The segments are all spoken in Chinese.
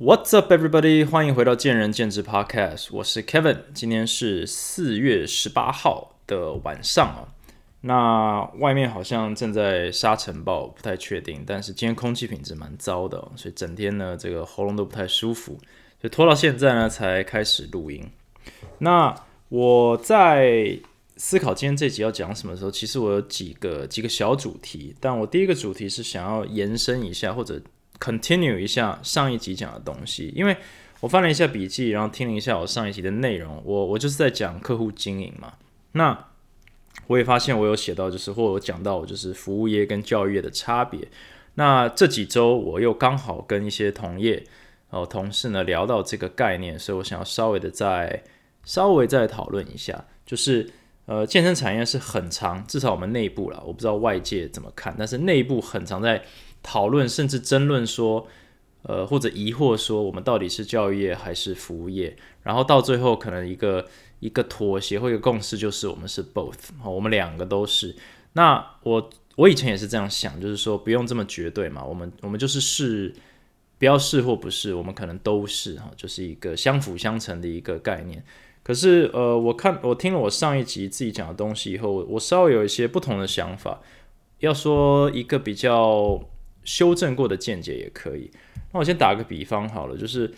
What's up, everybody？欢迎回到见仁见智 Podcast，我是 Kevin。今天是四月十八号的晚上啊，那外面好像正在沙尘暴，不太确定。但是今天空气品质蛮糟的，所以整天呢这个喉咙都不太舒服，所以拖到现在呢才开始录音。那我在思考今天这集要讲什么的时候，其实我有几个几个小主题，但我第一个主题是想要延伸一下或者。Continue 一下上一集讲的东西，因为我翻了一下笔记，然后听了一下我上一集的内容，我我就是在讲客户经营嘛。那我也发现我有写到，就是或我讲到，我就是服务业跟教育业的差别。那这几周我又刚好跟一些同业哦同事呢聊到这个概念，所以我想要稍微的再稍微再讨论一下，就是呃健身产业是很长，至少我们内部啦，我不知道外界怎么看，但是内部很常在。讨论甚至争论说，呃，或者疑惑说，我们到底是教育业还是服务业？然后到最后，可能一个一个妥协或一个共识，就是我们是 both，我们两个都是。那我我以前也是这样想，就是说不用这么绝对嘛，我们我们就是是，不要是或不是，我们可能都是哈，就是一个相辅相成的一个概念。可是呃，我看我听了我上一集自己讲的东西以后，我稍微有一些不同的想法。要说一个比较。修正过的见解也可以。那我先打个比方好了，就是，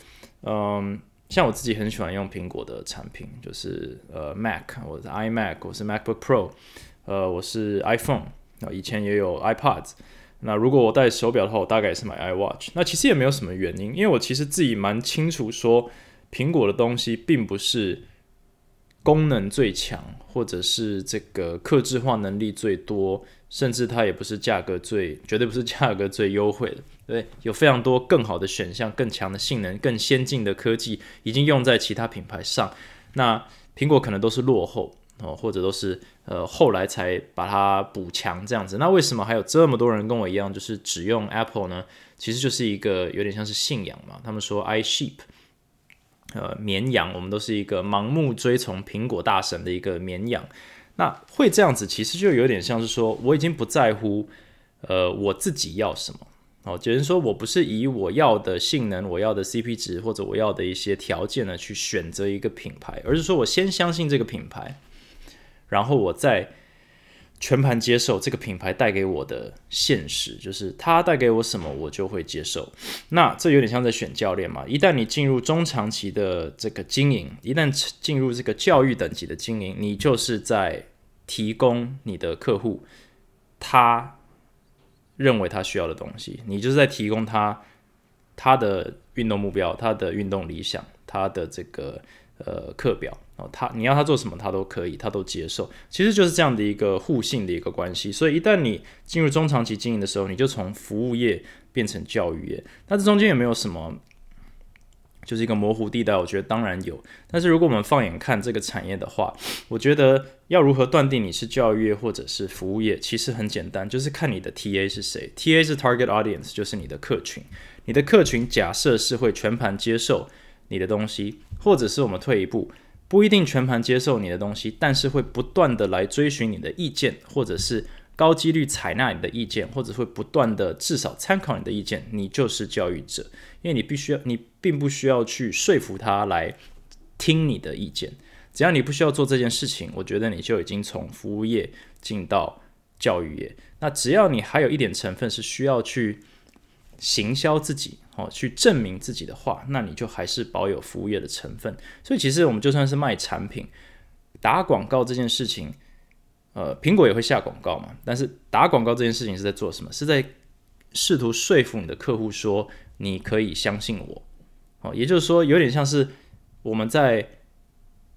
嗯，像我自己很喜欢用苹果的产品，就是呃，Mac，我是 iMac，我是 MacBook Pro，呃，我是 iPhone，那以前也有 iPads。那如果我戴手表的话，我大概也是买 iWatch。那其实也没有什么原因，因为我其实自己蛮清楚说，苹果的东西并不是功能最强，或者是这个克制化能力最多。甚至它也不是价格最，绝对不是价格最优惠的，对，有非常多更好的选项、更强的性能、更先进的科技已经用在其他品牌上。那苹果可能都是落后哦，或者都是呃后来才把它补强这样子。那为什么还有这么多人跟我一样，就是只用 Apple 呢？其实就是一个有点像是信仰嘛。他们说 I sheep，呃，绵羊，我们都是一个盲目追从苹果大神的一个绵羊。那会这样子，其实就有点像是说，我已经不在乎，呃，我自己要什么哦，就是说我不是以我要的性能、我要的 CP 值或者我要的一些条件呢去选择一个品牌，而是说我先相信这个品牌，然后我再全盘接受这个品牌带给我的现实，就是它带给我什么，我就会接受。那这有点像在选教练嘛，一旦你进入中长期的这个经营，一旦进入这个教育等级的经营，你就是在。提供你的客户他认为他需要的东西，你就是在提供他他的运动目标、他的运动理想、他的这个呃课表哦，他你要他做什么，他都可以，他都接受，其实就是这样的一个互信的一个关系。所以一旦你进入中长期经营的时候，你就从服务业变成教育业，那这中间有没有什么？就是一个模糊地带，我觉得当然有。但是如果我们放眼看这个产业的话，我觉得要如何断定你是教育业或者是服务业，其实很简单，就是看你的 TA 是谁。TA 是 Target Audience，就是你的客群。你的客群假设是会全盘接受你的东西，或者是我们退一步，不一定全盘接受你的东西，但是会不断的来追寻你的意见，或者是。高几率采纳你的意见，或者会不断的至少参考你的意见，你就是教育者，因为你必须要，你并不需要去说服他来听你的意见，只要你不需要做这件事情，我觉得你就已经从服务业进到教育业。那只要你还有一点成分是需要去行销自己，哦，去证明自己的话，那你就还是保有服务业的成分。所以其实我们就算是卖产品、打广告这件事情。呃，苹果也会下广告嘛？但是打广告这件事情是在做什么？是在试图说服你的客户说你可以相信我。哦，也就是说，有点像是我们在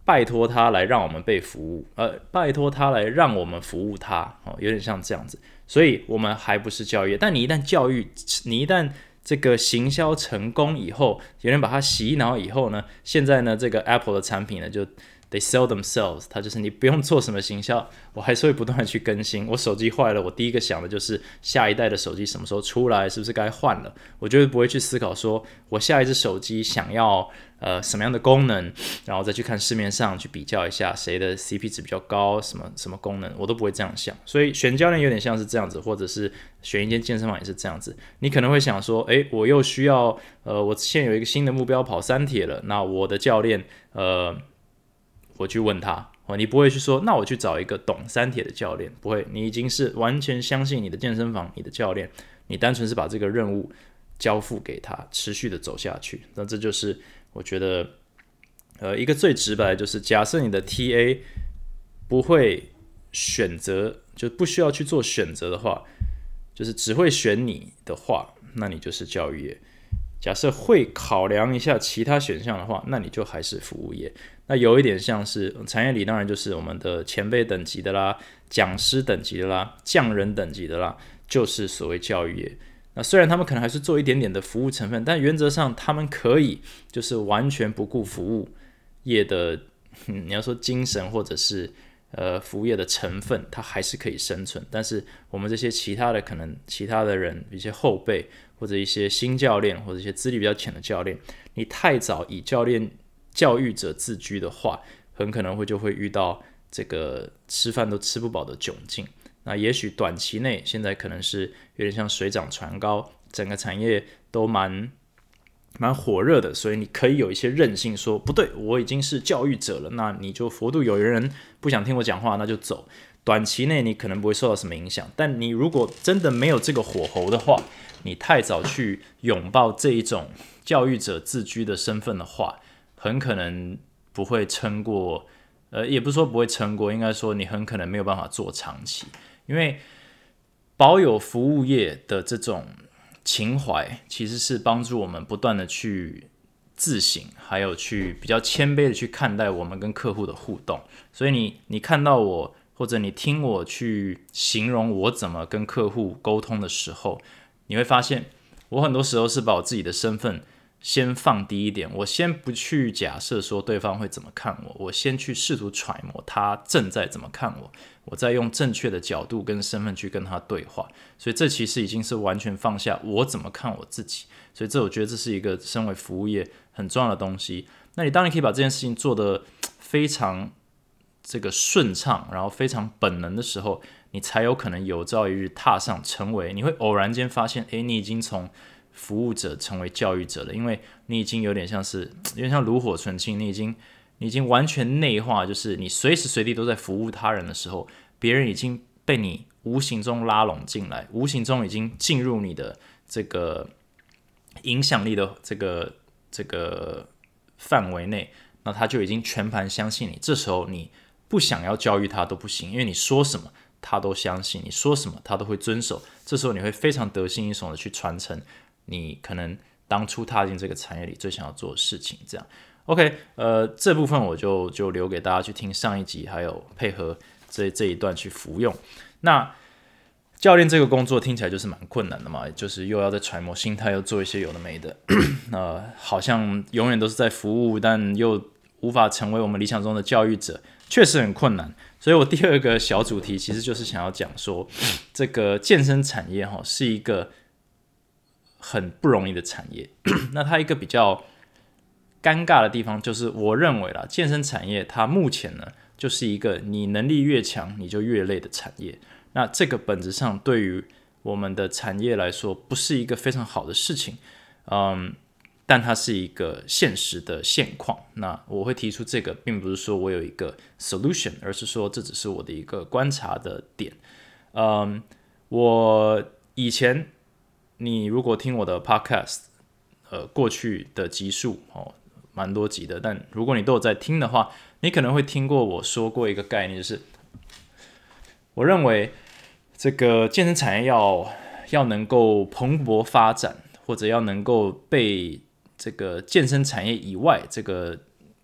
拜托他来让我们被服务，呃，拜托他来让我们服务他。哦，有点像这样子。所以，我们还不是教育。但你一旦教育，你一旦这个行销成功以后，有人把它洗脑以后呢？现在呢，这个 Apple 的产品呢就。They sell themselves，它就是你不用做什么行销，我还是会不断的去更新。我手机坏了，我第一个想的就是下一代的手机什么时候出来，是不是该换了？我绝对不会去思考说我下一只手机想要呃什么样的功能，然后再去看市面上去比较一下谁的 CP 值比较高，什么什么功能，我都不会这样想。所以选教练有点像是这样子，或者是选一间健身房也是这样子。你可能会想说，诶，我又需要呃，我现在有一个新的目标跑三铁了，那我的教练呃。我去问他哦，你不会去说，那我去找一个懂三铁的教练，不会，你已经是完全相信你的健身房、你的教练，你单纯是把这个任务交付给他，持续的走下去。那这就是我觉得，呃，一个最直白就是，假设你的 TA 不会选择，就不需要去做选择的话，就是只会选你的话，那你就是教育业。假设会考量一下其他选项的话，那你就还是服务业。那有一点像是产业里，当然就是我们的前辈等级的啦，讲师等级的啦，匠人等级的啦，就是所谓教育业。那虽然他们可能还是做一点点的服务成分，但原则上他们可以就是完全不顾服务业的，你要说精神或者是呃服务业的成分，它还是可以生存。但是我们这些其他的可能其他的人，一些后辈。或者一些新教练，或者一些资历比较浅的教练，你太早以教练教育者自居的话，很可能会就会遇到这个吃饭都吃不饱的窘境。那也许短期内现在可能是有点像水涨船高，整个产业都蛮蛮火热的，所以你可以有一些韧性，说不对，我已经是教育者了，那你就佛度有缘人不想听我讲话，那就走。短期内你可能不会受到什么影响，但你如果真的没有这个火候的话，你太早去拥抱这一种教育者自居的身份的话，很可能不会撑过。呃，也不是说不会撑过，应该说你很可能没有办法做长期。因为保有服务业的这种情怀，其实是帮助我们不断的去自省，还有去比较谦卑的去看待我们跟客户的互动。所以你你看到我，或者你听我去形容我怎么跟客户沟通的时候。你会发现，我很多时候是把我自己的身份先放低一点，我先不去假设说对方会怎么看我，我先去试图揣摩他正在怎么看我，我再用正确的角度跟身份去跟他对话。所以这其实已经是完全放下我怎么看我自己。所以这我觉得这是一个身为服务业很重要的东西。那你当然可以把这件事情做得非常这个顺畅，然后非常本能的时候。你才有可能有朝一日踏上成为，你会偶然间发现，诶，你已经从服务者成为教育者了，因为你已经有点像是 有点像炉火纯青，你已经你已经完全内化，就是你随时随地都在服务他人的时候，别人已经被你无形中拉拢进来，无形中已经进入你的这个影响力的这个这个范围内，那他就已经全盘相信你。这时候你不想要教育他都不行，因为你说什么。他都相信你说什么，他都会遵守。这时候你会非常得心应手的去传承你可能当初踏进这个产业里最想要做的事情。这样，OK，呃，这部分我就就留给大家去听上一集，还有配合这这一段去服用。那教练这个工作听起来就是蛮困难的嘛，就是又要在揣摩心态，又做一些有的没的，呃，好像永远都是在服务，但又无法成为我们理想中的教育者，确实很困难。所以我第二个小主题其实就是想要讲说，这个健身产业哈是一个很不容易的产业。那它一个比较尴尬的地方就是，我认为啦，健身产业它目前呢就是一个你能力越强你就越累的产业。那这个本质上对于我们的产业来说不是一个非常好的事情，嗯。但它是一个现实的现况。那我会提出这个，并不是说我有一个 solution，而是说这只是我的一个观察的点。嗯，我以前你如果听我的 podcast，呃，过去的集数哦，蛮多集的。但如果你都有在听的话，你可能会听过我说过一个概念，就是我认为这个健身产业要要能够蓬勃发展，或者要能够被这个健身产业以外，这个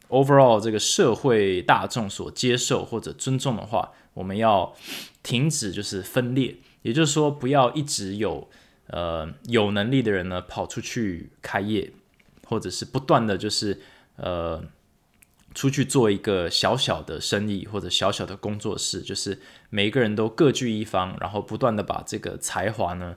overall 这个社会大众所接受或者尊重的话，我们要停止就是分裂，也就是说，不要一直有呃有能力的人呢跑出去开业，或者是不断的就是呃出去做一个小小的生意或者小小的工作室，就是每一个人都各据一方，然后不断的把这个才华呢，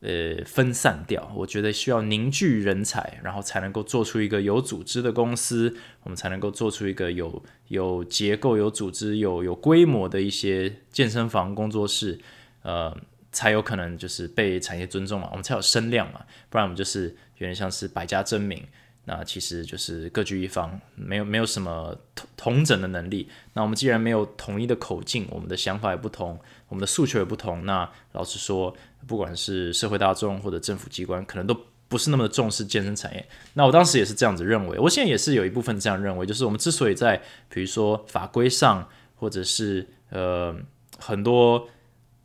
呃，分散掉。我觉得需要凝聚人才，然后才能够做出一个有组织的公司，我们才能够做出一个有有结构、有组织、有有规模的一些健身房工作室，呃，才有可能就是被产业尊重嘛，我们才有声量嘛，不然我们就是有点像是百家争鸣。那其实就是各据一方，没有没有什么同同整的能力。那我们既然没有统一的口径，我们的想法也不同，我们的诉求也不同。那老实说，不管是社会大众或者政府机关，可能都不是那么重视健身产业。那我当时也是这样子认为，我现在也是有一部分这样认为，就是我们之所以在比如说法规上，或者是呃很多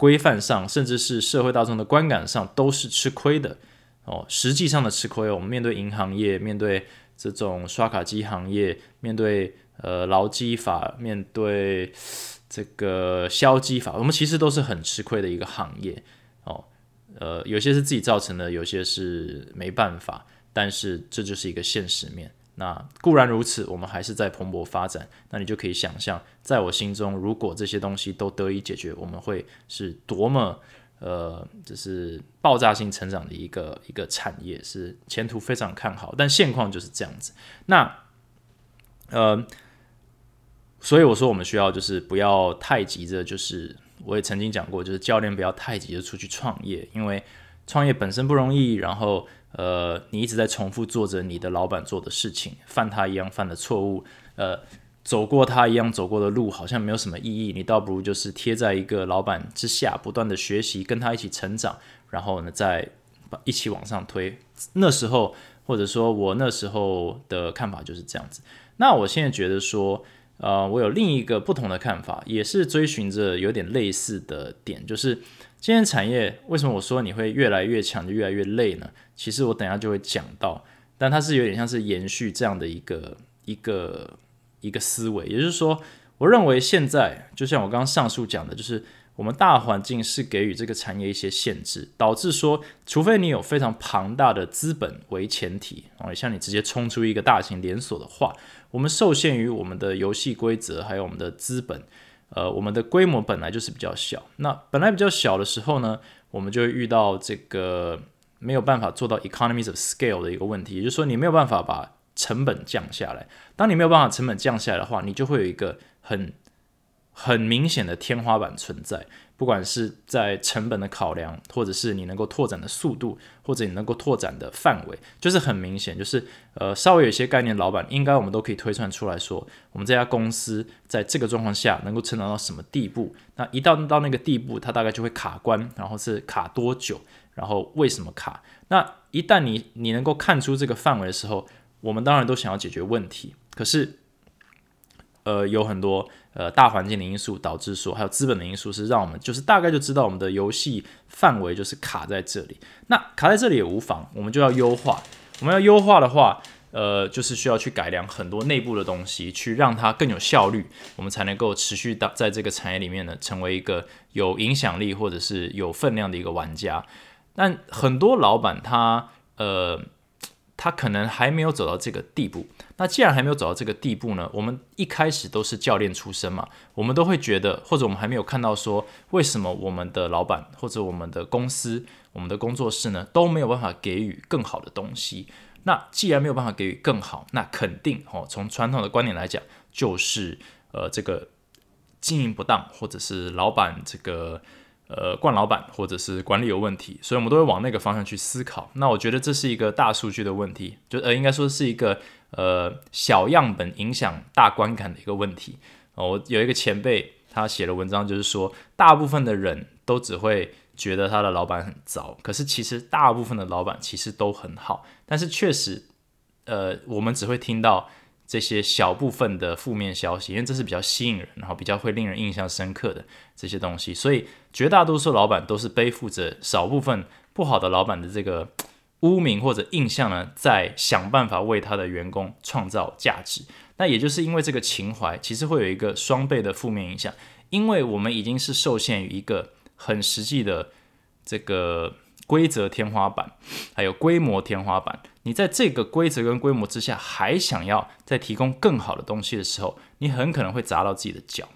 规范上，甚至是社会大众的观感上，都是吃亏的。哦，实际上的吃亏，我们面对银行业，面对这种刷卡机行业，面对呃劳基法，面对这个消基法，我们其实都是很吃亏的一个行业。哦，呃，有些是自己造成的，有些是没办法，但是这就是一个现实面。那固然如此，我们还是在蓬勃发展。那你就可以想象，在我心中，如果这些东西都得以解决，我们会是多么。呃，就是爆炸性成长的一个一个产业，是前途非常看好，但现况就是这样子。那呃，所以我说我们需要就是不要太急着，就是我也曾经讲过，就是教练不要太急着出去创业，因为创业本身不容易。然后呃，你一直在重复做着你的老板做的事情，犯他一样犯的错误，呃。走过他一样走过的路，好像没有什么意义。你倒不如就是贴在一个老板之下，不断的学习，跟他一起成长，然后呢，再一起往上推。那时候，或者说我那时候的看法就是这样子。那我现在觉得说，呃，我有另一个不同的看法，也是追寻着有点类似的点，就是今天产业为什么我说你会越来越强，就越来越累呢？其实我等下就会讲到，但它是有点像是延续这样的一个一个。一个思维，也就是说，我认为现在就像我刚刚上述讲的，就是我们大环境是给予这个产业一些限制，导致说，除非你有非常庞大的资本为前提，哦，像你直接冲出一个大型连锁的话，我们受限于我们的游戏规则，还有我们的资本，呃，我们的规模本来就是比较小。那本来比较小的时候呢，我们就会遇到这个没有办法做到 economies of scale 的一个问题，也就是说，你没有办法把成本降下来。当你没有办法成本降下来的话，你就会有一个很很明显的天花板存在。不管是在成本的考量，或者是你能够拓展的速度，或者你能够拓展的范围，就是很明显，就是呃稍微有些概念，老板应该我们都可以推算出来说，我们这家公司在这个状况下能够成长到什么地步。那一到到那个地步，它大概就会卡关，然后是卡多久，然后为什么卡？那一旦你你能够看出这个范围的时候，我们当然都想要解决问题，可是，呃，有很多呃大环境的因素导致说，还有资本的因素是让我们就是大概就知道我们的游戏范围就是卡在这里。那卡在这里也无妨，我们就要优化。我们要优化的话，呃，就是需要去改良很多内部的东西，去让它更有效率，我们才能够持续到在这个产业里面呢，成为一个有影响力或者是有分量的一个玩家。但很多老板他呃。他可能还没有走到这个地步。那既然还没有走到这个地步呢？我们一开始都是教练出身嘛，我们都会觉得，或者我们还没有看到说，为什么我们的老板或者我们的公司、我们的工作室呢，都没有办法给予更好的东西？那既然没有办法给予更好，那肯定哦，从传统的观点来讲，就是呃，这个经营不当，或者是老板这个。呃，惯老板或者是管理有问题，所以我们都会往那个方向去思考。那我觉得这是一个大数据的问题，就呃，应该说是一个呃小样本影响大观感的一个问题。哦，我有一个前辈，他写的文章，就是说，大部分的人都只会觉得他的老板很糟，可是其实大部分的老板其实都很好。但是确实，呃，我们只会听到。这些小部分的负面消息，因为这是比较吸引人，然后比较会令人印象深刻的这些东西，所以绝大多数老板都是背负着少部分不好的老板的这个污名或者印象呢，在想办法为他的员工创造价值。那也就是因为这个情怀，其实会有一个双倍的负面影响，因为我们已经是受限于一个很实际的这个。规则天花板，还有规模天花板。你在这个规则跟规模之下，还想要再提供更好的东西的时候，你很可能会砸到自己的脚。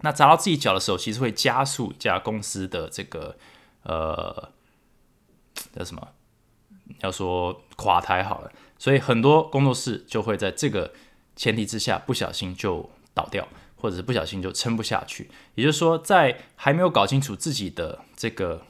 那砸到自己脚的时候，其实会加速一家公司的这个呃叫什么？要说垮台好了。所以很多工作室就会在这个前提之下，不小心就倒掉。或者是不小心就撑不下去，也就是说，在还没有搞清楚自己的这个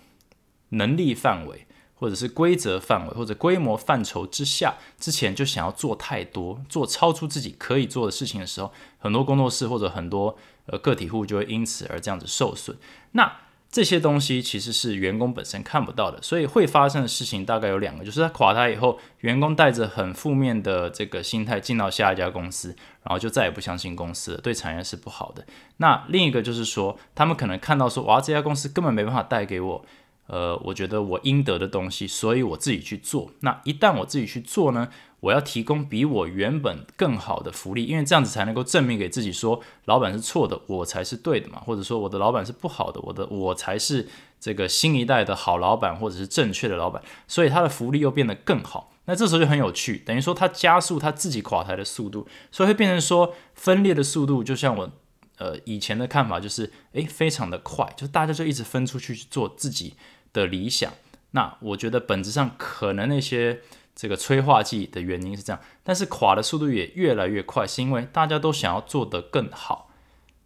能力范围，或者是规则范围，或者规模范畴之下，之前就想要做太多，做超出自己可以做的事情的时候，很多工作室或者很多呃个体户就会因此而这样子受损。那这些东西其实是员工本身看不到的，所以会发生的事情大概有两个，就是他垮台以后，员工带着很负面的这个心态进到下一家公司，然后就再也不相信公司了，对产业是不好的。那另一个就是说，他们可能看到说，哇，这家公司根本没办法带给我。呃，我觉得我应得的东西，所以我自己去做。那一旦我自己去做呢，我要提供比我原本更好的福利，因为这样子才能够证明给自己说，老板是错的，我才是对的嘛。或者说我的老板是不好的，我的我才是这个新一代的好老板，或者是正确的老板。所以他的福利又变得更好。那这时候就很有趣，等于说他加速他自己垮台的速度，所以会变成说分裂的速度，就像我呃以前的看法就是，诶，非常的快，就大家就一直分出去做自己。的理想，那我觉得本质上可能那些这个催化剂的原因是这样，但是垮的速度也越来越快，是因为大家都想要做得更好，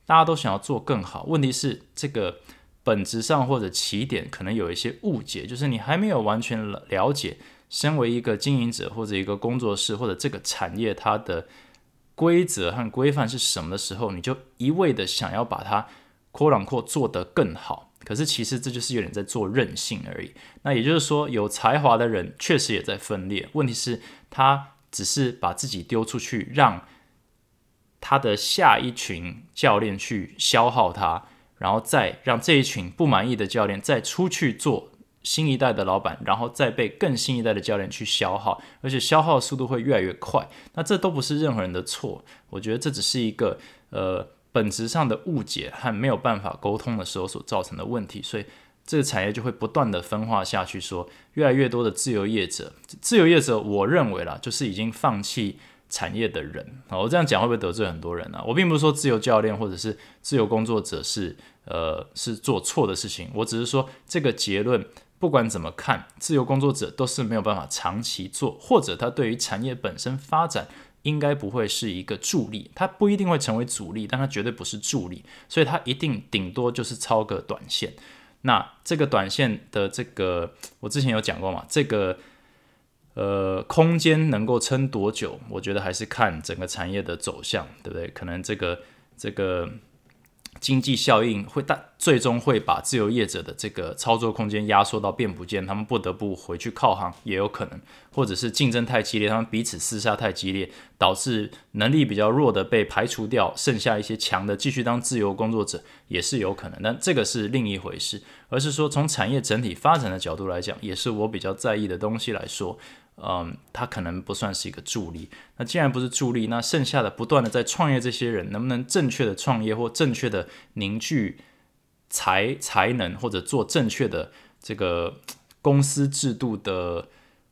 大家都想要做更好。问题是这个本质上或者起点可能有一些误解，就是你还没有完全了解，身为一个经营者或者一个工作室或者这个产业它的规则和规范是什么的时候，你就一味的想要把它扩朗扩做得更好。可是其实这就是有点在做任性而已。那也就是说，有才华的人确实也在分裂。问题是，他只是把自己丢出去，让他的下一群教练去消耗他，然后再让这一群不满意的教练再出去做新一代的老板，然后再被更新一代的教练去消耗，而且消耗速度会越来越快。那这都不是任何人的错，我觉得这只是一个呃。本质上的误解和没有办法沟通的时候所造成的问题，所以这个产业就会不断的分化下去。说越来越多的自由业者，自由业者，我认为啦，就是已经放弃产业的人啊。我这样讲会不会得罪很多人呢？我并不是说自由教练或者是自由工作者是呃是做错的事情，我只是说这个结论不管怎么看，自由工作者都是没有办法长期做，或者他对于产业本身发展。应该不会是一个助力，它不一定会成为主力，但它绝对不是助力，所以它一定顶多就是超个短线。那这个短线的这个，我之前有讲过嘛，这个呃空间能够撑多久，我觉得还是看整个产业的走向，对不对？可能这个这个。经济效应会大，最终会把自由业者的这个操作空间压缩到变不见，他们不得不回去靠行，也有可能，或者是竞争太激烈，他们彼此厮杀太激烈，导致能力比较弱的被排除掉，剩下一些强的继续当自由工作者，也是有可能。但这个是另一回事，而是说从产业整体发展的角度来讲，也是我比较在意的东西来说。嗯，他可能不算是一个助力。那既然不是助力，那剩下的不断的在创业这些人，能不能正确的创业或正确的凝聚才才能，或者做正确的这个公司制度的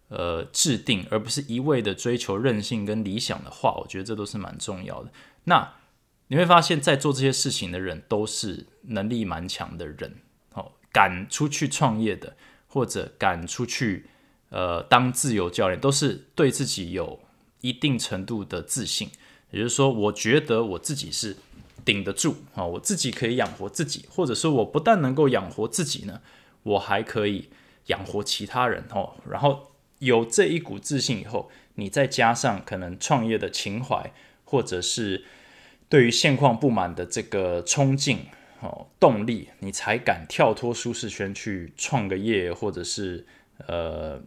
呃制定，而不是一味的追求韧性跟理想的话，我觉得这都是蛮重要的。那你会发现在做这些事情的人，都是能力蛮强的人，哦，敢出去创业的，或者敢出去。呃，当自由教练都是对自己有一定程度的自信，也就是说，我觉得我自己是顶得住啊，我自己可以养活自己，或者说，我不但能够养活自己呢，我还可以养活其他人哦。然后有这一股自信以后，你再加上可能创业的情怀，或者是对于现况不满的这个冲劲哦动力，你才敢跳脱舒适圈去创个业，或者是呃。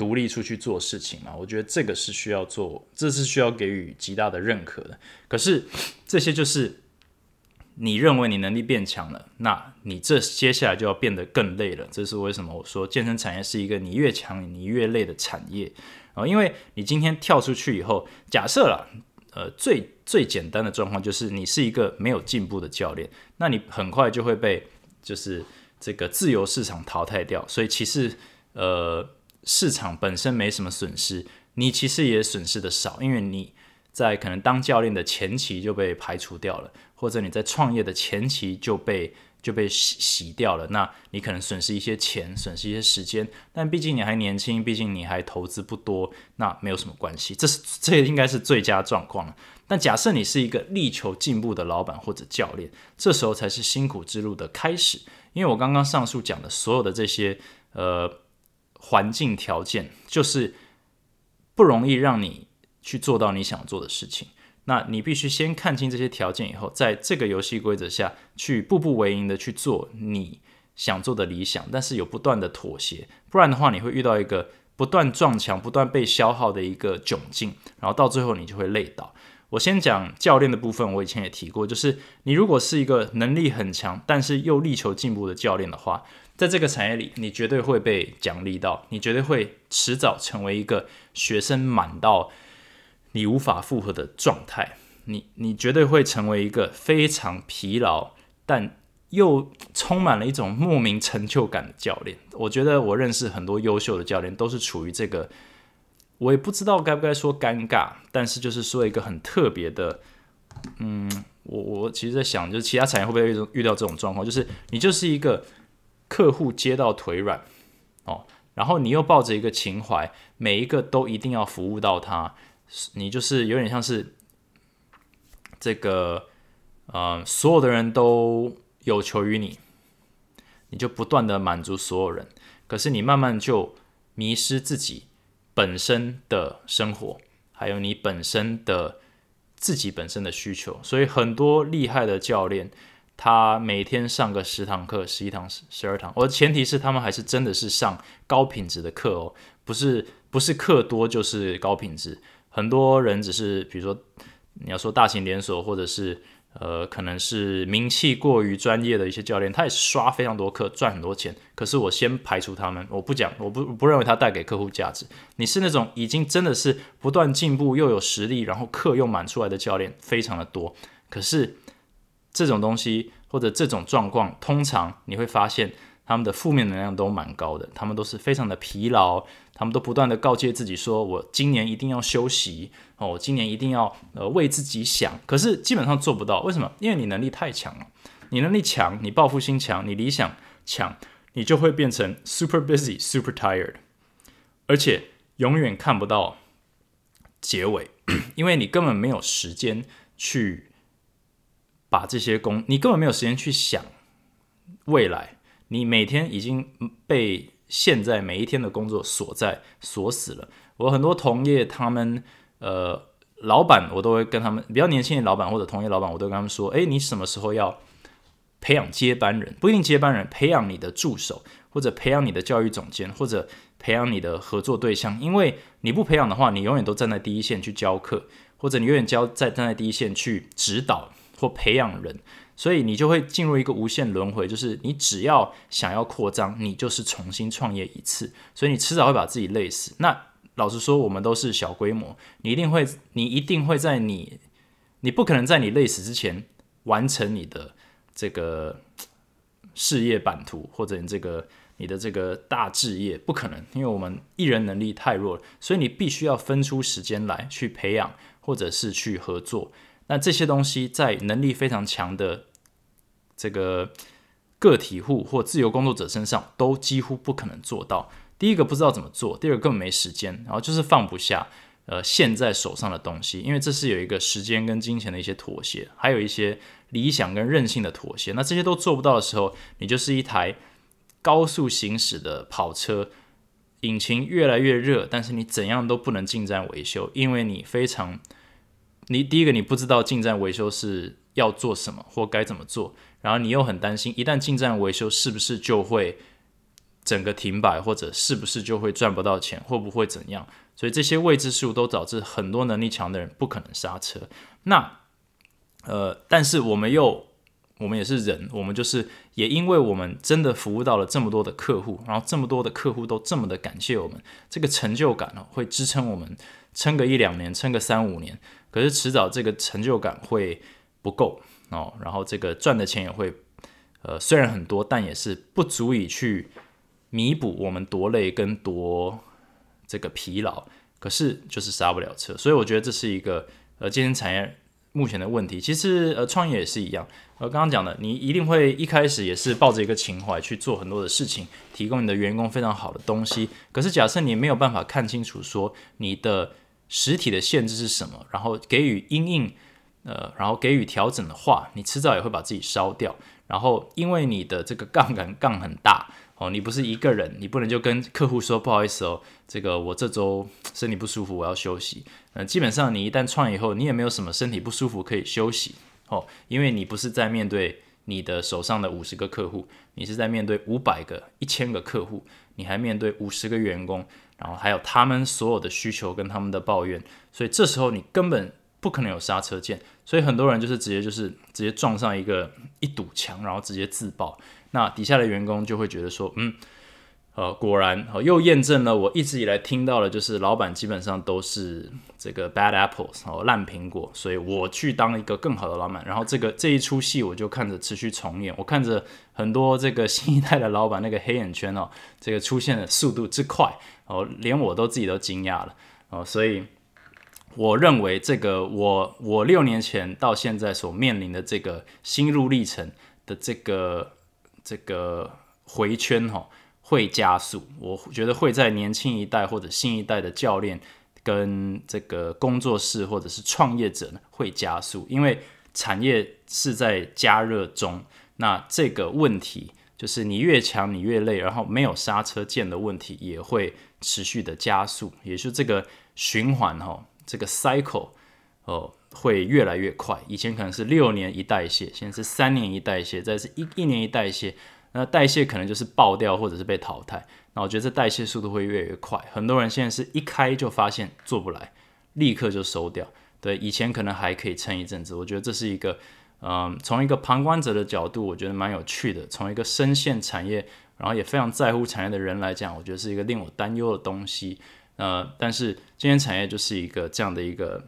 独立出去做事情嘛，我觉得这个是需要做，这是需要给予极大的认可的。可是这些就是你认为你能力变强了，那你这接下来就要变得更累了。这是为什么？我说健身产业是一个你越强你越累的产业啊，因为你今天跳出去以后，假设了，呃，最最简单的状况就是你是一个没有进步的教练，那你很快就会被就是这个自由市场淘汰掉，所以其实呃市场本身没什么损失，你其实也损失的少，因为你在可能当教练的前期就被排除掉了，或者你在创业的前期就被。就被洗洗掉了，那你可能损失一些钱，损失一些时间，但毕竟你还年轻，毕竟你还投资不多，那没有什么关系。这是这应该是最佳状况了。但假设你是一个力求进步的老板或者教练，这时候才是辛苦之路的开始。因为我刚刚上述讲的所有的这些呃环境条件，就是不容易让你去做到你想做的事情。那你必须先看清这些条件以后，在这个游戏规则下去步步为营的去做你想做的理想，但是有不断的妥协，不然的话你会遇到一个不断撞墙、不断被消耗的一个窘境，然后到最后你就会累倒。我先讲教练的部分，我以前也提过，就是你如果是一个能力很强，但是又力求进步的教练的话，在这个产业里，你绝对会被奖励到，你绝对会迟早成为一个学生满到。你无法负荷的状态，你你绝对会成为一个非常疲劳，但又充满了一种莫名成就感的教练。我觉得我认识很多优秀的教练，都是处于这个，我也不知道该不该说尴尬，但是就是说一个很特别的，嗯，我我其实在想，就是其他产业会不会遇遇到这种状况，就是你就是一个客户接到腿软哦，然后你又抱着一个情怀，每一个都一定要服务到他。你就是有点像是这个，呃，所有的人都有求于你，你就不断的满足所有人，可是你慢慢就迷失自己本身的生活，还有你本身的自己本身的需求。所以很多厉害的教练，他每天上个十堂课、十一堂、十十二堂，我的前提是他们还是真的是上高品质的课哦，不是不是课多就是高品质。很多人只是，比如说，你要说大型连锁，或者是呃，可能是名气过于专业的一些教练，他也刷非常多课，赚很多钱。可是我先排除他们，我不讲，我不不认为他带给客户价值。你是那种已经真的是不断进步又有实力，然后课又满出来的教练，非常的多。可是这种东西或者这种状况，通常你会发现。他们的负面能量都蛮高的，他们都是非常的疲劳，他们都不断的告诫自己说：“我今年一定要休息哦，我今年一定要呃为自己想。”可是基本上做不到，为什么？因为你能力太强了，你能力强，你报复心强，你理想强，你就会变成 super busy, super tired，而且永远看不到结尾，因为你根本没有时间去把这些工，你根本没有时间去想未来。你每天已经被现在每一天的工作锁在锁死了。我很多同业，他们呃，老板我都会跟他们比较年轻的老板或者同业老板，我都跟他们说：，哎，你什么时候要培养接班人？不一定接班人，培养你的助手，或者培养你的教育总监，或者培养你的合作对象。因为你不培养的话，你永远都站在第一线去教课，或者你永远教在站在第一线去指导或培养人。所以你就会进入一个无限轮回，就是你只要想要扩张，你就是重新创业一次，所以你迟早会把自己累死。那老实说，我们都是小规模，你一定会，你一定会在你，你不可能在你累死之前完成你的这个事业版图，或者你这个你的这个大置业，不可能，因为我们艺人能力太弱了，所以你必须要分出时间来去培养，或者是去合作。那这些东西在能力非常强的。这个个体户或自由工作者身上都几乎不可能做到。第一个不知道怎么做，第二个根本没时间，然后就是放不下呃现在手上的东西，因为这是有一个时间跟金钱的一些妥协，还有一些理想跟任性的妥协。那这些都做不到的时候，你就是一台高速行驶的跑车，引擎越来越热，但是你怎样都不能进站维修，因为你非常，你第一个你不知道进站维修是要做什么或该怎么做。然后你又很担心，一旦进站维修，是不是就会整个停摆，或者是不是就会赚不到钱，会不会怎样？所以这些未知数都导致很多能力强的人不可能刹车。那呃，但是我们又，我们也是人，我们就是也因为我们真的服务到了这么多的客户，然后这么多的客户都这么的感谢我们，这个成就感呢，会支撑我们撑个一两年，撑个三五年。可是迟早这个成就感会不够。哦，然后这个赚的钱也会呃，虽然很多，但也是不足以去弥补我们多累跟多这个疲劳。可是就是刹不了车，所以我觉得这是一个呃，健身产业目前的问题。其实呃，创业也是一样。呃，刚刚讲的，你一定会一开始也是抱着一个情怀去做很多的事情，提供你的员工非常好的东西。可是假设你没有办法看清楚说你的实体的限制是什么，然后给予因应，呃，然后给予调整的话，你迟早也会把自己烧掉。然后因为你的这个杠杆杠很大。哦，你不是一个人，你不能就跟客户说不好意思哦，这个我这周身体不舒服，我要休息。嗯，基本上你一旦创业以后，你也没有什么身体不舒服可以休息哦，因为你不是在面对你的手上的五十个客户，你是在面对五百个、一千个客户，你还面对五十个员工，然后还有他们所有的需求跟他们的抱怨，所以这时候你根本不可能有刹车键，所以很多人就是直接就是直接撞上一个一堵墙，然后直接自爆。那底下的员工就会觉得说，嗯，呃，果然，哦，又验证了我一直以来听到的，就是老板基本上都是这个 bad apples，哦，烂苹果，所以我去当一个更好的老板。然后这个这一出戏我就看着持续重演，我看着很多这个新一代的老板那个黑眼圈哦，这个出现的速度之快，哦，连我都自己都惊讶了，哦，所以我认为这个我我六年前到现在所面临的这个心路历程的这个。这个回圈哈会加速，我觉得会在年轻一代或者新一代的教练跟这个工作室或者是创业者呢会加速，因为产业是在加热中。那这个问题就是你越强你越累，然后没有刹车键的问题也会持续的加速，也就这个循环哈，这个 cycle 哦。会越来越快，以前可能是六年一代谢，现在是三年一代谢，再是一一年一代谢。那代谢可能就是爆掉或者是被淘汰。那我觉得这代谢速度会越来越快，很多人现在是一开就发现做不来，立刻就收掉。对，以前可能还可以撑一阵子。我觉得这是一个，嗯，从一个旁观者的角度，我觉得蛮有趣的。从一个深陷产业，然后也非常在乎产业的人来讲，我觉得是一个令我担忧的东西。呃，但是今天产业就是一个这样的一个。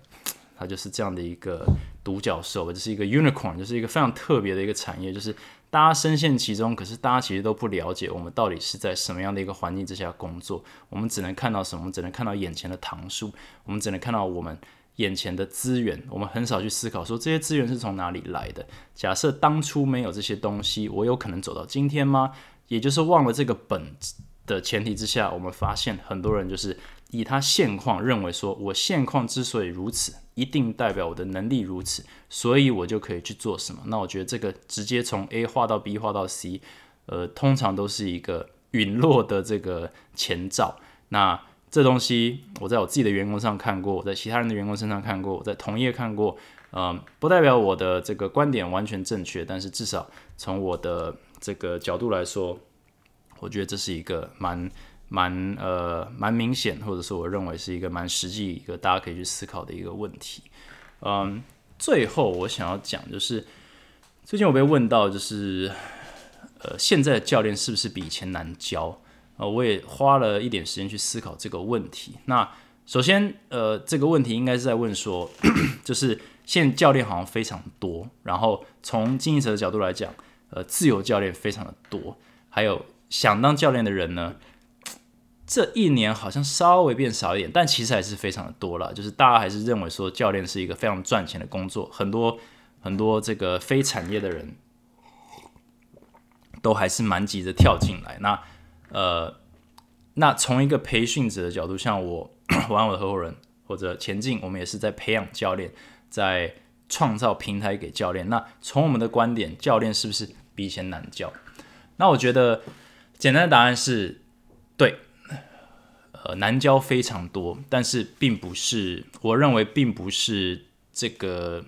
它就是这样的一个独角兽，就是一个 unicorn，就是一个非常特别的一个产业，就是大家深陷其中，可是大家其实都不了解我们到底是在什么样的一个环境之下工作，我们只能看到什么？只能看到眼前的糖树，我们只能看到我们眼前的资源，我们很少去思考说这些资源是从哪里来的。假设当初没有这些东西，我有可能走到今天吗？也就是忘了这个本的前提之下，我们发现很多人就是以他现况认为说，我现况之所以如此。一定代表我的能力如此，所以我就可以去做什么。那我觉得这个直接从 A 画到 B 画到 C，呃，通常都是一个陨落的这个前兆。那这东西我在我自己的员工上看过，我在其他人的员工身上看过，我在同业看过，嗯，不代表我的这个观点完全正确，但是至少从我的这个角度来说，我觉得这是一个蛮。蛮呃蛮明显，或者说我认为是一个蛮实际一个大家可以去思考的一个问题。嗯，最后我想要讲就是，最近我被问到就是，呃，现在的教练是不是比以前难教？呃，我也花了一点时间去思考这个问题。那首先，呃，这个问题应该是在问说，就是现在教练好像非常多，然后从经营者的角度来讲，呃，自由教练非常的多，还有想当教练的人呢？这一年好像稍微变少一点，但其实还是非常的多了。就是大家还是认为说教练是一个非常赚钱的工作，很多很多这个非产业的人都还是蛮急着跳进来。那呃，那从一个培训者的角度，像我，我我的合伙人或者前进，我们也是在培养教练，在创造平台给教练。那从我们的观点，教练是不是比以前难教？那我觉得简单的答案是对。呃，难教非常多，但是并不是，我认为并不是这个，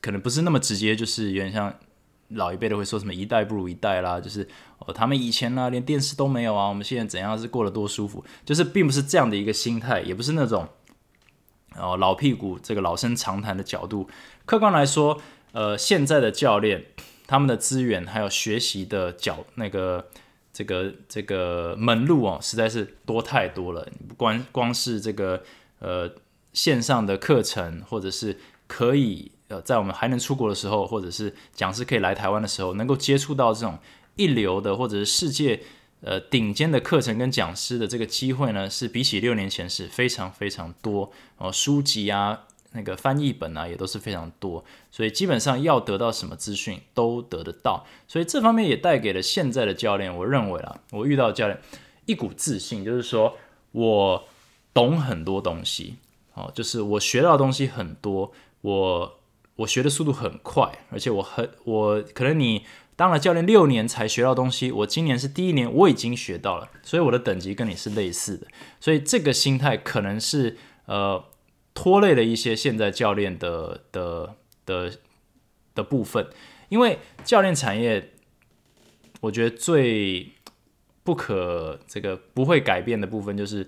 可能不是那么直接，就是有点像老一辈的会说什么一代不如一代啦，就是哦，他们以前呢连电视都没有啊，我们现在怎样是过得多舒服，就是并不是这样的一个心态，也不是那种哦老屁股这个老生常谈的角度。客观来说，呃，现在的教练他们的资源还有学习的角那个。这个这个门路哦，实在是多太多了。不光光是这个呃线上的课程，或者是可以呃，在我们还能出国的时候，或者是讲师可以来台湾的时候，能够接触到这种一流的或者是世界呃顶尖的课程跟讲师的这个机会呢，是比起六年前是非常非常多哦，书籍啊。那个翻译本啊，也都是非常多，所以基本上要得到什么资讯都得得到，所以这方面也带给了现在的教练，我认为啊，我遇到教练一股自信，就是说我懂很多东西，哦，就是我学到东西很多，我我学的速度很快，而且我很我可能你当了教练六年才学到东西，我今年是第一年，我已经学到了，所以我的等级跟你是类似的，所以这个心态可能是呃。拖累了一些现在教练的的的的部分，因为教练产业，我觉得最不可这个不会改变的部分，就是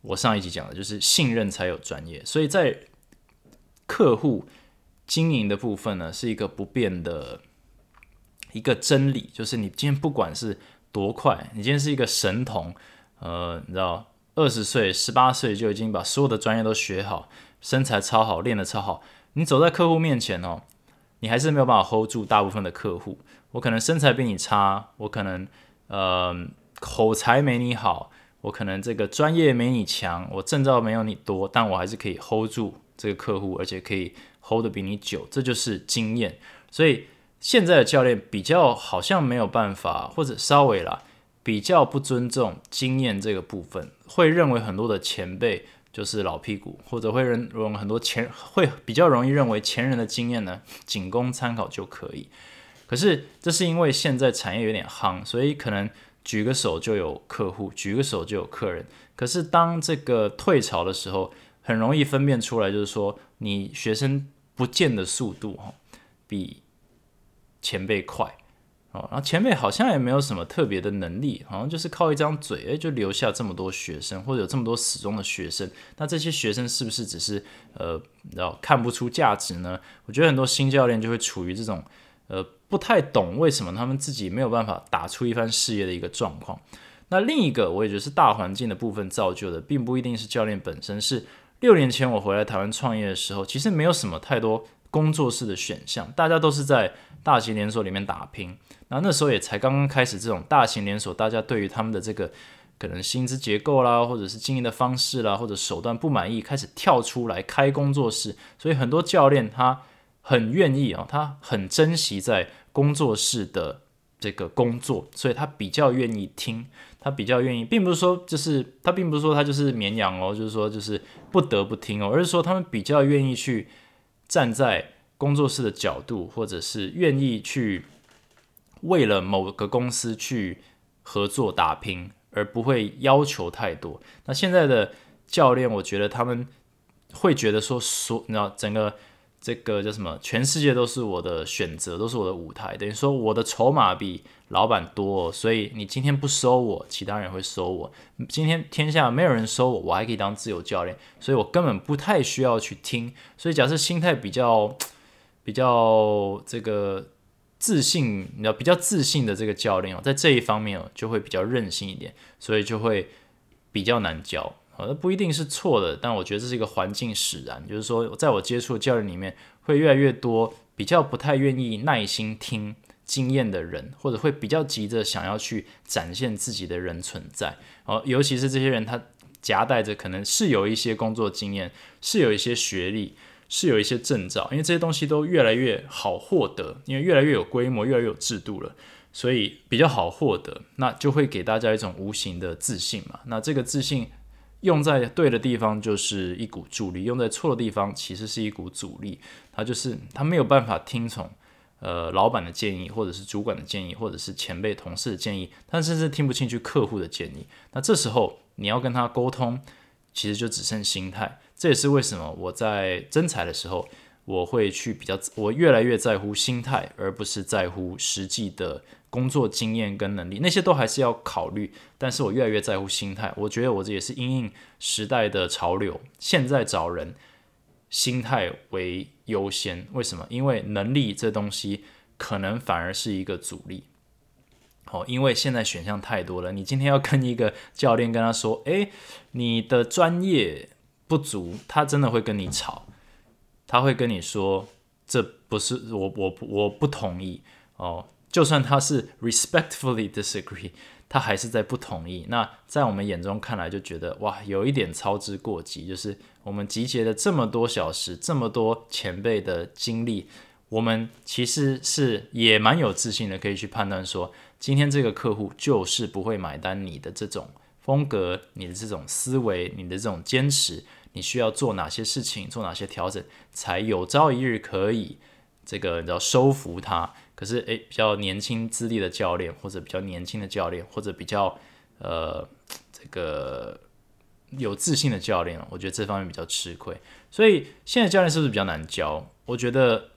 我上一集讲的，就是信任才有专业。所以在客户经营的部分呢，是一个不变的一个真理，就是你今天不管是多快，你今天是一个神童，呃，你知道，二十岁、十八岁就已经把所有的专业都学好。身材超好，练得超好，你走在客户面前哦，你还是没有办法 hold 住大部分的客户。我可能身材比你差，我可能呃口才没你好，我可能这个专业没你强，我证照没有你多，但我还是可以 hold 住这个客户，而且可以 hold 得比你久，这就是经验。所以现在的教练比较好像没有办法，或者稍微啦，比较不尊重经验这个部分，会认为很多的前辈。就是老屁股，或者会认容很多前会比较容易认为前人的经验呢，仅供参考就可以。可是这是因为现在产业有点夯，所以可能举个手就有客户，举个手就有客人。可是当这个退潮的时候，很容易分辨出来，就是说你学生不见的速度哈，比前辈快。哦，然后前辈好像也没有什么特别的能力，好像就是靠一张嘴，诶，就留下这么多学生，或者有这么多死忠的学生。那这些学生是不是只是呃，然后看不出价值呢？我觉得很多新教练就会处于这种呃不太懂为什么他们自己没有办法打出一番事业的一个状况。那另一个我也觉得是大环境的部分造就的，并不一定是教练本身。是六年前我回来台湾创业的时候，其实没有什么太多工作室的选项，大家都是在大型连锁里面打拼。然后那时候也才刚刚开始，这种大型连锁，大家对于他们的这个可能薪资结构啦，或者是经营的方式啦，或者手段不满意，开始跳出来开工作室。所以很多教练他很愿意啊，他很珍惜在工作室的这个工作，所以他比较愿意听，他比较愿意，并不是说就是他并不是说他就是绵羊哦，就是说就是不得不听哦，而是说他们比较愿意去站在工作室的角度，或者是愿意去。为了某个公司去合作打拼，而不会要求太多。那现在的教练，我觉得他们会觉得说，说你知道，整个这个叫什么？全世界都是我的选择，都是我的舞台。等于说，我的筹码比老板多，所以你今天不收我，其他人会收我。今天天下没有人收我，我还可以当自由教练，所以我根本不太需要去听。所以，假设心态比较 比较这个。自信，你要比较自信的这个教练哦，在这一方面哦，就会比较任性一点，所以就会比较难教好。那不一定是错的，但我觉得这是一个环境使然，就是说，在我接触的教练里面，会越来越多比较不太愿意耐心听经验的人，或者会比较急着想要去展现自己的人存在哦。尤其是这些人，他夹带着可能是有一些工作经验，是有一些学历。是有一些证照，因为这些东西都越来越好获得，因为越来越有规模，越来越有制度了，所以比较好获得，那就会给大家一种无形的自信嘛。那这个自信用在对的地方就是一股助力，用在错的地方其实是一股阻力。他就是他没有办法听从呃老板的建议，或者是主管的建议，或者是前辈同事的建议，他甚至听不进去客户的建议。那这时候你要跟他沟通，其实就只剩心态。这也是为什么我在征才的时候，我会去比较，我越来越在乎心态，而不是在乎实际的工作经验跟能力，那些都还是要考虑。但是我越来越在乎心态，我觉得我这也是因应时代的潮流，现在找人心态为优先。为什么？因为能力这东西可能反而是一个阻力。哦，因为现在选项太多了，你今天要跟一个教练跟他说，诶，你的专业。不足，他真的会跟你吵，他会跟你说这不是我我我不同意哦。就算他是 respectfully disagree，他还是在不同意。那在我们眼中看来，就觉得哇，有一点操之过急。就是我们集结了这么多小时，这么多前辈的经历，我们其实是也蛮有自信的，可以去判断说，今天这个客户就是不会买单你的这种风格，你的这种思维，你的这种坚持，你需要做哪些事情，做哪些调整，才有朝一日可以这个你知道收服他。可是，诶，比较年轻资历的教练，或者比较年轻的教练，或者比较呃这个有自信的教练，我觉得这方面比较吃亏。所以，现在教练是不是比较难教？我觉得，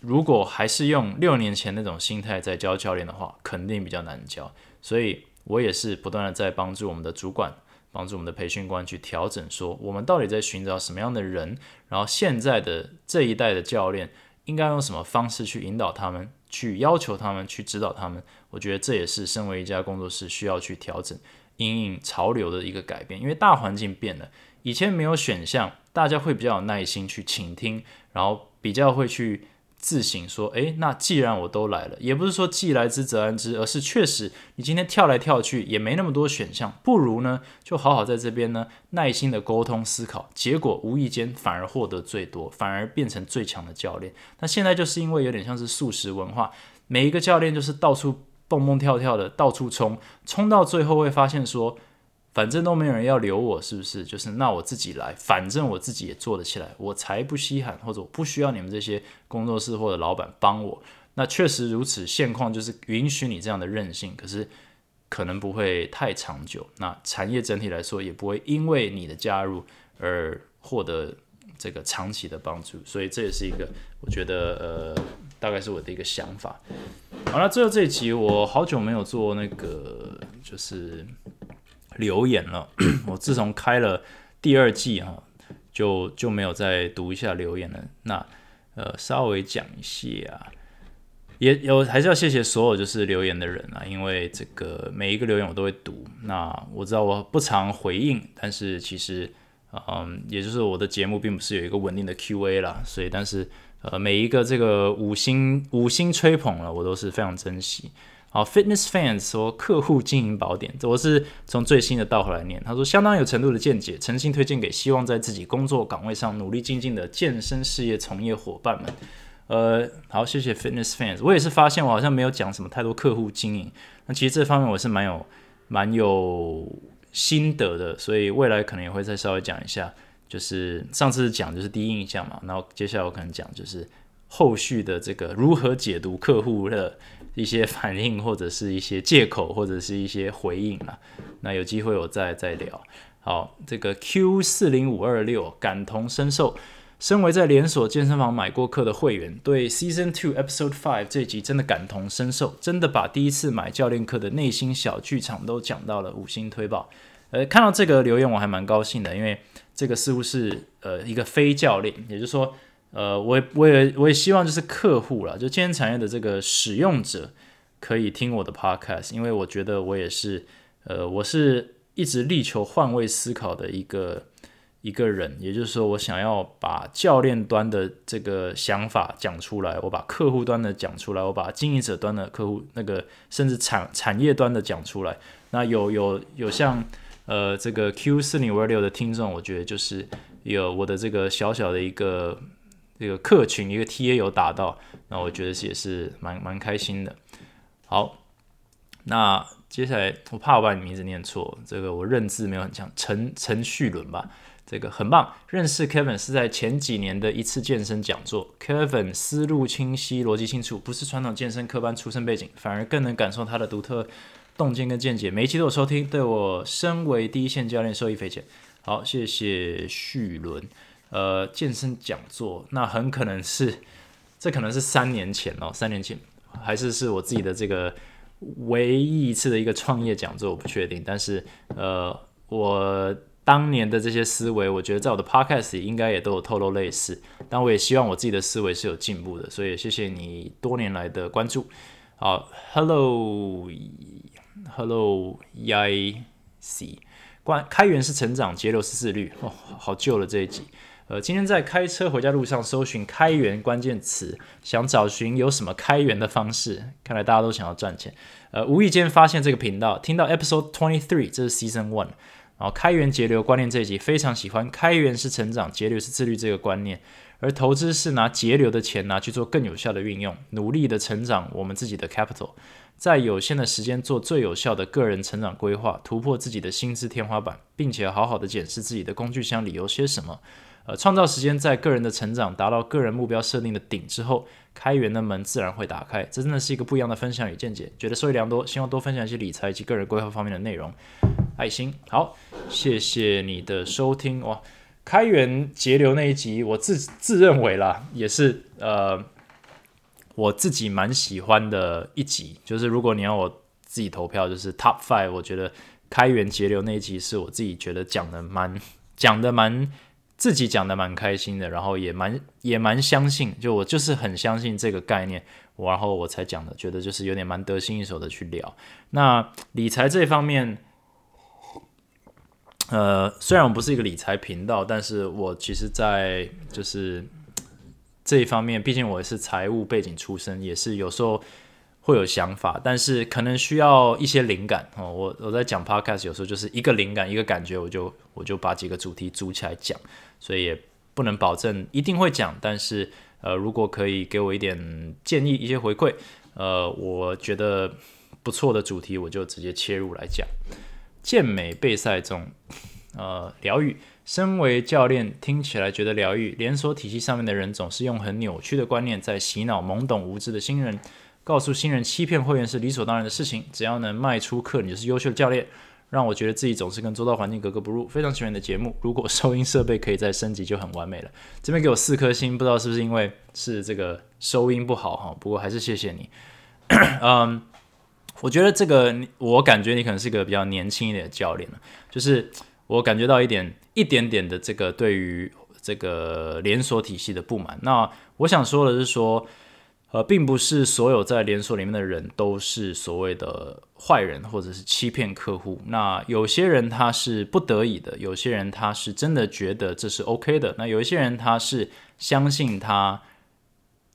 如果还是用六年前那种心态在教教练的话，肯定比较难教。所以我也是不断的在帮助我们的主管，帮助我们的培训官去调整，说我们到底在寻找什么样的人，然后现在的这一代的教练应该用什么方式去引导他们。去要求他们，去指导他们，我觉得这也是身为一家工作室需要去调整、因应潮流的一个改变。因为大环境变了，以前没有选项，大家会比较有耐心去倾听，然后比较会去。自省说：“诶，那既然我都来了，也不是说既来之则安之，而是确实你今天跳来跳去也没那么多选项，不如呢就好好在这边呢耐心的沟通思考，结果无意间反而获得最多，反而变成最强的教练。那现在就是因为有点像是素食文化，每一个教练就是到处蹦蹦跳跳的到处冲，冲到最后会发现说。”反正都没有人要留我，是不是？就是那我自己来，反正我自己也做得起来，我才不稀罕，或者我不需要你们这些工作室或者老板帮我。那确实如此，现况就是允许你这样的任性，可是可能不会太长久。那产业整体来说也不会因为你的加入而获得这个长期的帮助。所以这也是一个我觉得呃，大概是我的一个想法。好了，最后这一集我好久没有做那个，就是。留言了，我自从开了第二季哈，就就没有再读一下留言了。那呃，稍微讲一下，也有还是要谢谢所有就是留言的人啊，因为这个每一个留言我都会读。那我知道我不常回应，但是其实嗯，也就是我的节目并不是有一个稳定的 Q&A 啦，所以但是呃，每一个这个五星五星吹捧了，我都是非常珍惜。好，Fitness Fans 说客户经营宝典，我是从最新的倒回来念。他说相当有程度的见解，诚心推荐给希望在自己工作岗位上努力精进的健身事业从业伙伴们。呃，好，谢谢 Fitness Fans。我也是发现我好像没有讲什么太多客户经营，那其实这方面我是蛮有蛮有心得的，所以未来可能也会再稍微讲一下。就是上次讲就是第一印象嘛，然后接下来我可能讲就是后续的这个如何解读客户的。一些反应或者是一些借口或者是一些回应啊，那有机会我再再聊。好，这个 Q 四零五二六感同身受，身为在连锁健身房买过课的会员，对 Season Two Episode Five 这集真的感同身受，真的把第一次买教练课的内心小剧场都讲到了五星推报。呃，看到这个留言我还蛮高兴的，因为这个似乎是呃一个非教练，也就是说。呃，我我也我也希望就是客户了，就健身产业的这个使用者可以听我的 podcast，因为我觉得我也是，呃，我是一直力求换位思考的一个一个人，也就是说，我想要把教练端的这个想法讲出来，我把客户端的讲出来，我把经营者端的客户那个甚至产产业端的讲出来。那有有有像呃这个 Q 四零五二六的听众，我觉得就是有我的这个小小的一个。这个客群一个 TA 有打到，那我觉得也是蛮蛮开心的。好，那接下来我怕我把你名字念错，这个我认字没有很强，陈陈旭伦吧，这个很棒。认识 Kevin 是在前几年的一次健身讲座，Kevin 思路清晰，逻辑清楚，不是传统健身科班出身背景，反而更能感受他的独特洞见跟见解。每一期都有收听，对我身为第一线教练受益匪浅。好，谢谢旭伦。呃，健身讲座，那很可能是，这可能是三年前哦，三年前，还是是我自己的这个唯一一次的一个创业讲座，我不确定。但是，呃，我当年的这些思维，我觉得在我的 podcast 里应该也都有透露类似。但我也希望我自己的思维是有进步的，所以谢谢你多年来的关注。好，Hello，Hello，Y C，关开源是成长，节流是自律。哦，好旧了这一集。呃，今天在开车回家路上搜寻“开源”关键词，想找寻有什么开源的方式。看来大家都想要赚钱。呃，无意间发现这个频道，听到 Episode Twenty Three，这是 Season One，然后开源节流观念这一集非常喜欢。开源是成长，节流是自律这个观念，而投资是拿节流的钱拿去做更有效的运用，努力的成长我们自己的 capital。在有限的时间做最有效的个人成长规划，突破自己的薪资天花板，并且好好的检视自己的工具箱里有些什么。呃，创造时间在个人的成长达到个人目标设定的顶之后，开源的门自然会打开。这真的是一个不一样的分享与见解，觉得受益良多。希望多分享一些理财以及个人规划方面的内容。爱心，好，谢谢你的收听哇！开源节流那一集，我自自认为啦，也是呃。我自己蛮喜欢的一集，就是如果你要我自己投票，就是 Top Five，我觉得开源节流那一集是我自己觉得讲的蛮讲的蛮自己讲的蛮开心的，然后也蛮也蛮相信，就我就是很相信这个概念，然后我才讲的，觉得就是有点蛮得心应手的去聊。那理财这方面，呃，虽然我不是一个理财频道，但是我其实在就是。这一方面，毕竟我是财务背景出身，也是有时候会有想法，但是可能需要一些灵感哦。我我在讲 podcast 有时候就是一个灵感，一个感觉，我就我就把几个主题组起来讲，所以也不能保证一定会讲，但是呃，如果可以给我一点建议、一些回馈，呃，我觉得不错的主题，我就直接切入来讲。健美备赛中，呃，疗愈。身为教练，听起来觉得疗愈。连锁体系上面的人总是用很扭曲的观念在洗脑懵懂无知的新人，告诉新人欺骗会员是理所当然的事情。只要能卖出课，你就是优秀的教练。让我觉得自己总是跟周遭环境格格不入。非常喜欢你的节目，如果收音设备可以再升级就很完美了。这边给我四颗星，不知道是不是因为是这个收音不好哈？不过还是谢谢你。嗯，我觉得这个我感觉你可能是一个比较年轻一点的教练就是。我感觉到一点一点点的这个对于这个连锁体系的不满。那我想说的是说，呃，并不是所有在连锁里面的人都是所谓的坏人或者是欺骗客户。那有些人他是不得已的，有些人他是真的觉得这是 OK 的。那有一些人他是相信他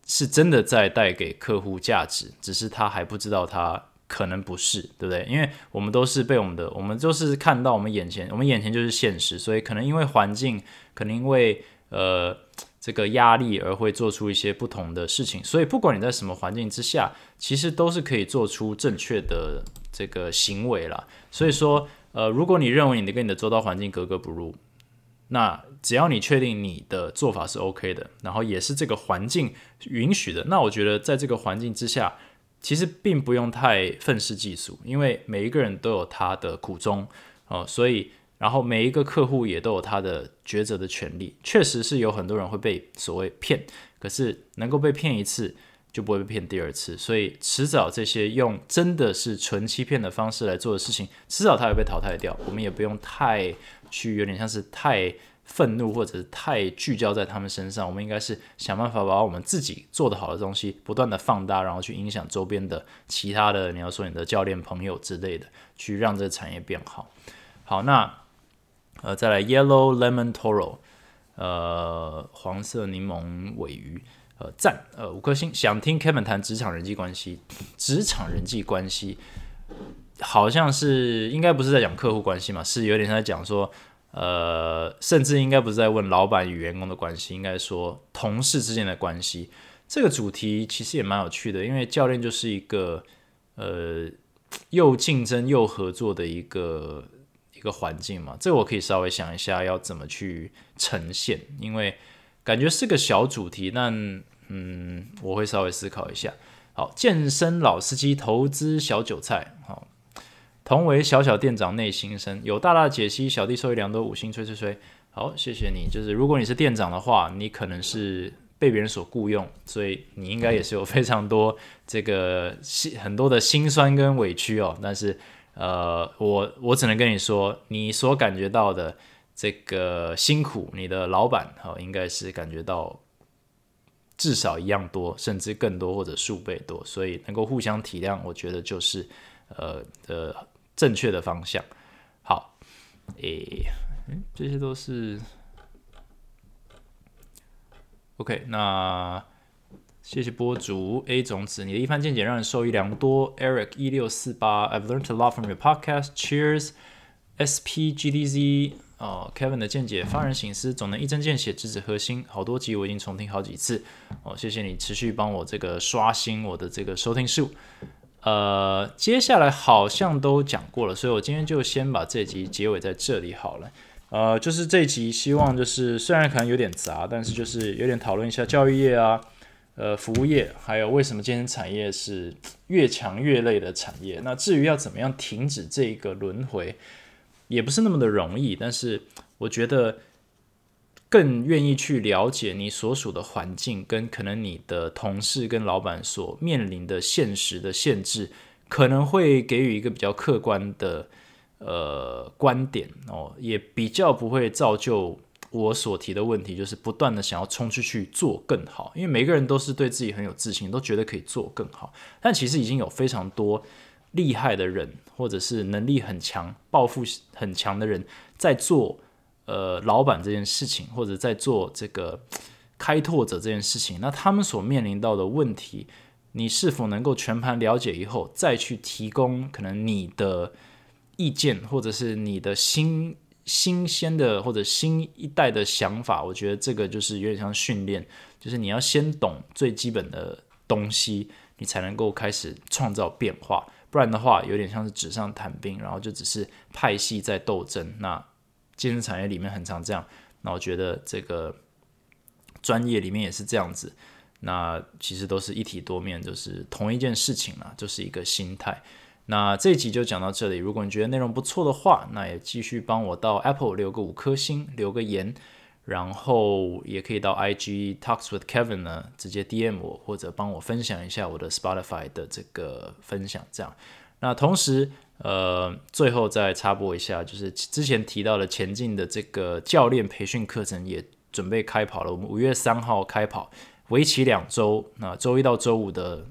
是真的在带给客户价值，只是他还不知道他。可能不是，对不对？因为我们都是被我们的，我们就是看到我们眼前，我们眼前就是现实，所以可能因为环境，可能因为呃这个压力而会做出一些不同的事情。所以不管你在什么环境之下，其实都是可以做出正确的这个行为了。所以说，呃，如果你认为你的跟你的周遭环境格格不入，那只要你确定你的做法是 OK 的，然后也是这个环境允许的，那我觉得在这个环境之下。其实并不用太愤世嫉俗，因为每一个人都有他的苦衷哦，所以然后每一个客户也都有他的抉择的权利。确实是有很多人会被所谓骗，可是能够被骗一次就不会被骗第二次，所以迟早这些用真的是纯欺骗的方式来做的事情，迟早它会被淘汰掉。我们也不用太去有点像是太。愤怒或者是太聚焦在他们身上，我们应该是想办法把我们自己做的好的东西不断的放大，然后去影响周边的其他的，你要说你的教练朋友之类的，去让这个产业变好。好，那呃再来 Yellow Lemon Toro，呃黄色柠檬尾鱼，呃赞，呃五颗星，想听 Kevin 谈职场人际关系，职场人际关系好像是应该不是在讲客户关系嘛，是有点在讲说。呃，甚至应该不是在问老板与员工的关系，应该说同事之间的关系。这个主题其实也蛮有趣的，因为教练就是一个呃又竞争又合作的一个一个环境嘛。这我可以稍微想一下要怎么去呈现，因为感觉是个小主题，但嗯，我会稍微思考一下。好，健身老司机，投资小韭菜，好。同为小小店长内心声，有大大解析，小弟收益良多，五星吹吹吹。好，谢谢你。就是如果你是店长的话，你可能是被别人所雇佣，所以你应该也是有非常多这个辛很多的辛酸跟委屈哦。但是呃，我我只能跟你说，你所感觉到的这个辛苦，你的老板哈应该是感觉到至少一样多，甚至更多或者数倍多。所以能够互相体谅，我觉得就是呃的。正确的方向，好，诶，这些都是 OK，那谢谢播主 A 种子，你的一番见解让人受益良多。Eric 一六四八，I've learned a lot from your podcast. Cheers. SPGDZ 哦，Kevin 的见解发人省思，总能一针见血，直指核心。好多集我已经重听好几次哦，谢谢你持续帮我这个刷新我的这个收听数。呃，接下来好像都讲过了，所以我今天就先把这集结尾在这里好了。呃，就是这集希望就是虽然可能有点杂，但是就是有点讨论一下教育业啊，呃，服务业，还有为什么健身产业是越强越累的产业。那至于要怎么样停止这个轮回？也不是那么的容易，但是我觉得更愿意去了解你所属的环境，跟可能你的同事跟老板所面临的现实的限制，可能会给予一个比较客观的呃观点哦，也比较不会造就我所提的问题，就是不断的想要冲出去做更好，因为每个人都是对自己很有自信，都觉得可以做更好，但其实已经有非常多。厉害的人，或者是能力很强、抱负很强的人，在做呃老板这件事情，或者在做这个开拓者这件事情，那他们所面临到的问题，你是否能够全盘了解以后，再去提供可能你的意见，或者是你的新新鲜的或者新一代的想法？我觉得这个就是有点像训练，就是你要先懂最基本的东西，你才能够开始创造变化。不然的话，有点像是纸上谈兵，然后就只是派系在斗争。那健身产业里面很常这样。那我觉得这个专业里面也是这样子。那其实都是一体多面，就是同一件事情啊，就是一个心态。那这一集就讲到这里。如果你觉得内容不错的话，那也继续帮我到 Apple 留个五颗星，留个言。然后也可以到 IG Talks with Kevin 呢，直接 DM 我，或者帮我分享一下我的 Spotify 的这个分享。这样，那同时，呃，最后再插播一下，就是之前提到的前进的这个教练培训课程也准备开跑了。我们五月三号开跑，为期两周，那周一到周五的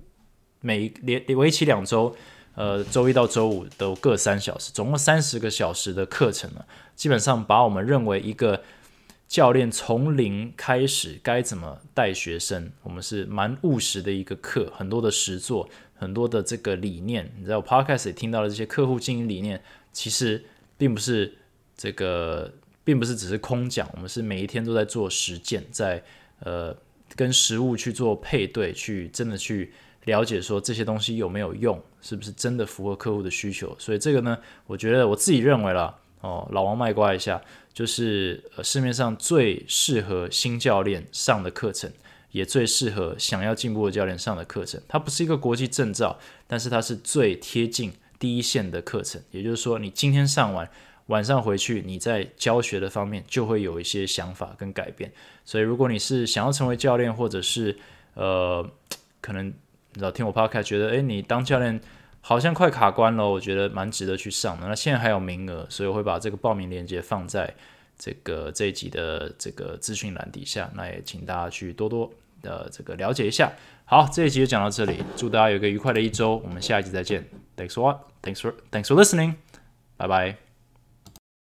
每连为期两周，呃，周一到周五都各三小时，总共三十个小时的课程呢，基本上把我们认为一个。教练从零开始该怎么带学生？我们是蛮务实的一个课，很多的实作，很多的这个理念。你在我 podcast 也听到了这些客户经营理念，其实并不是这个，并不是只是空讲。我们是每一天都在做实践，在呃跟实物去做配对，去真的去了解说这些东西有没有用，是不是真的符合客户的需求。所以这个呢，我觉得我自己认为了。哦，老王卖瓜一下，就是呃市面上最适合新教练上的课程，也最适合想要进步的教练上的课程。它不是一个国际证照，但是它是最贴近第一线的课程。也就是说，你今天上完，晚上回去，你在教学的方面就会有一些想法跟改变。所以，如果你是想要成为教练，或者是呃，可能你知道听我 podcast 觉得，诶，你当教练。好像快卡关了，我觉得蛮值得去上的。那现在还有名额，所以我会把这个报名链接放在这个这一集的这个资讯栏底下。那也请大家去多多的这个了解一下。好，这一集就讲到这里，祝大家有个愉快的一周，我们下一集再见。Thanks for thanks for thanks for listening，拜拜。